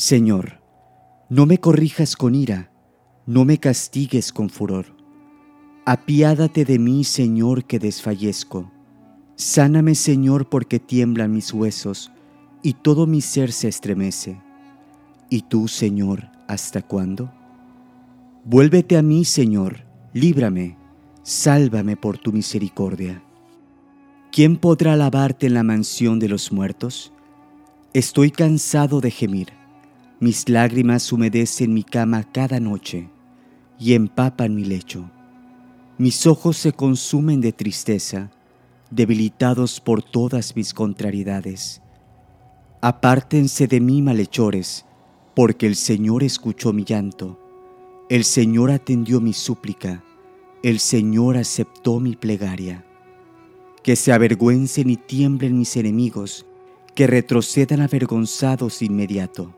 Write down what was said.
Señor, no me corrijas con ira, no me castigues con furor. Apiádate de mí, Señor, que desfallezco. Sáname, Señor, porque tiemblan mis huesos y todo mi ser se estremece. ¿Y tú, Señor, hasta cuándo? Vuélvete a mí, Señor, líbrame, sálvame por tu misericordia. ¿Quién podrá alabarte en la mansión de los muertos? Estoy cansado de gemir. Mis lágrimas humedecen mi cama cada noche y empapan mi lecho. Mis ojos se consumen de tristeza, debilitados por todas mis contrariedades. Apártense de mí, malhechores, porque el Señor escuchó mi llanto, el Señor atendió mi súplica, el Señor aceptó mi plegaria. Que se avergüencen y tiemblen mis enemigos, que retrocedan avergonzados inmediato.